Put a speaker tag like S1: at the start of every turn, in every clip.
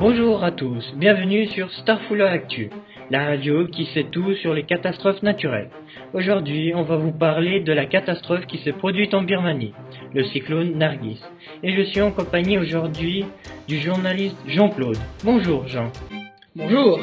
S1: Bonjour à tous, bienvenue sur Starfula Actu, la radio qui sait tout sur les catastrophes naturelles. Aujourd'hui, on va vous parler de la catastrophe qui s'est produite en Birmanie, le cyclone Nargis. Et je suis en compagnie aujourd'hui du journaliste Jean-Claude. Bonjour Jean.
S2: Bonjour.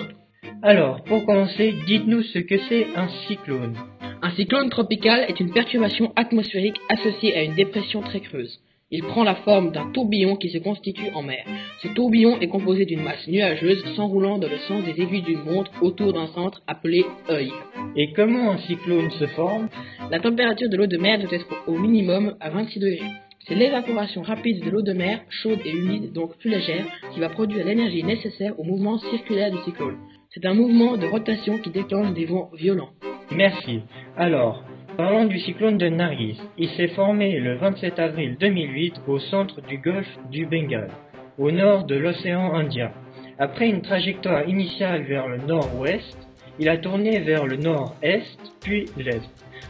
S1: Alors, pour commencer, dites-nous ce que c'est un cyclone.
S2: Un cyclone tropical est une perturbation atmosphérique associée à une dépression très creuse. Il prend la forme d'un tourbillon qui se constitue en mer. Ce tourbillon est composé d'une masse nuageuse s'enroulant dans le sens des aiguilles d'une montre autour d'un centre appelé œil.
S1: Et comment un cyclone se forme?
S2: La température de l'eau de mer doit être au minimum à 26 degrés. C'est l'évaporation rapide de l'eau de mer, chaude et humide, donc plus légère, qui va produire l'énergie nécessaire au mouvement circulaire du cyclone. C'est un mouvement de rotation qui déclenche des vents violents.
S1: Merci. Alors, Parlons du cyclone de Nargis. Il s'est formé le 27 avril 2008 au centre du golfe du Bengale, au nord de l'océan Indien. Après une trajectoire initiale vers le nord-ouest, il a tourné vers le nord-est puis l'est,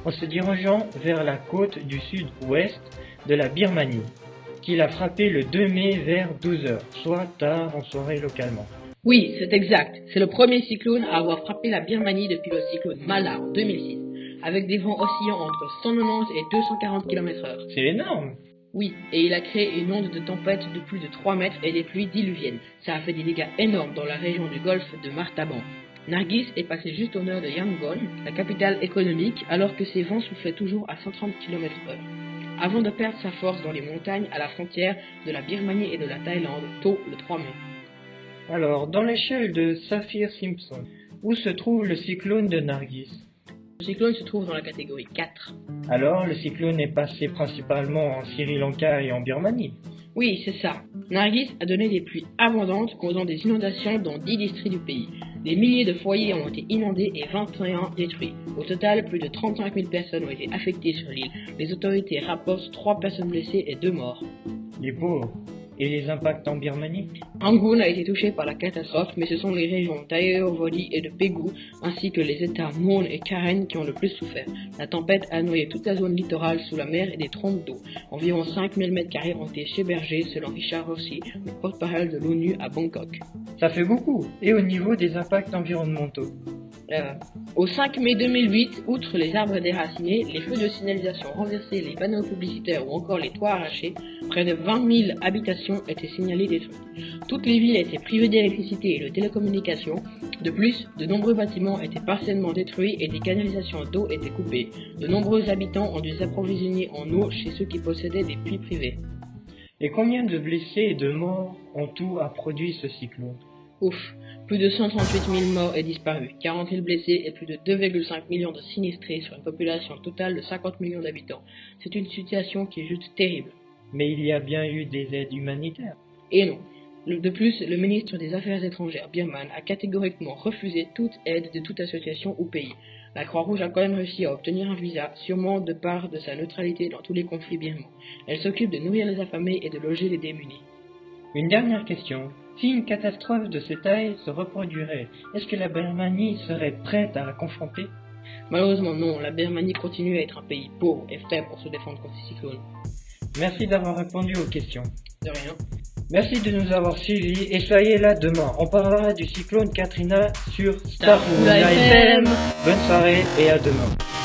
S1: en se dirigeant vers la côte du sud-ouest de la Birmanie, qu'il a frappé le 2 mai vers 12 heures, soit tard en soirée localement.
S2: Oui, c'est exact. C'est le premier cyclone à avoir frappé la Birmanie depuis le cyclone Mala en 2006 avec des vents oscillant entre 190 et 240 km/h.
S1: C'est énorme
S2: Oui, et il a créé une onde de tempête de plus de 3 mètres et des pluies diluviennes. Ça a fait des dégâts énormes dans la région du golfe de Martaban. Nargis est passé juste au nord de Yangon, la capitale économique, alors que ses vents soufflaient toujours à 130 km/h. Avant de perdre sa force dans les montagnes à la frontière de la Birmanie et de la Thaïlande, tôt le 3 mai.
S1: Alors, dans l'échelle de Saphir-Simpson, où se trouve le cyclone de Nargis?
S2: Le cyclone se trouve dans la catégorie 4.
S1: Alors, le cyclone est passé principalement en Sri Lanka et en Birmanie
S2: Oui, c'est ça. Nargis a donné des pluies abondantes causant des inondations dans 10 districts du pays. Des milliers de foyers ont été inondés et 21 détruits. Au total, plus de 35 000 personnes ont été affectées sur l'île. Les autorités rapportent 3 personnes blessées et 2 morts.
S1: Les pauvres et les impacts en Birmanie
S2: a été touché par la catastrophe, mais ce sont les régions d'Ayeyarwady et de Pegu, ainsi que les États Mon et Karen qui ont le plus souffert. La tempête a noyé toute la zone littorale sous la mer et des trompes d'eau. Environ 5000 m2 ont été hébergés, selon Richard Rossi, le porte-parole de l'ONU à Bangkok.
S1: Ça fait beaucoup. Et au niveau des impacts environnementaux
S2: euh, au 5 mai 2008, outre les arbres déracinés, les feux de signalisation renversés, les panneaux publicitaires ou encore les toits arrachés, près de 20 000 habitations étaient signalées détruites. Toutes les villes étaient privées d'électricité et de télécommunications. De plus, de nombreux bâtiments étaient partiellement détruits et des canalisations d'eau étaient coupées. De nombreux habitants ont dû s'approvisionner en eau chez ceux qui possédaient des puits privés.
S1: Et combien de blessés et de morts en tout a produit ce cyclone?
S2: Ouf, plus de 138 000 morts et disparus, 40 000 blessés et plus de 2,5 millions de sinistrés sur une population totale de 50 millions d'habitants. C'est une situation qui est juste terrible.
S1: Mais il y a bien eu des aides humanitaires.
S2: Et non. De plus, le ministre des Affaires étrangères birman a catégoriquement refusé toute aide de toute association ou pays. La Croix-Rouge a quand même réussi à obtenir un visa, sûrement de part de sa neutralité dans tous les conflits birmans. Elle s'occupe de nourrir les affamés et de loger les démunis.
S1: Une dernière question. Si une catastrophe de cette taille se reproduirait, est-ce que la Birmanie serait prête à la confronter?
S2: Malheureusement non, la Birmanie continue à être un pays pauvre et faible pour se défendre contre ces cyclones.
S1: Merci d'avoir répondu aux questions.
S2: De rien.
S1: Merci de nous avoir suivis et soyez là demain. On parlera du cyclone Katrina sur Star FM. Bonne soirée et à demain.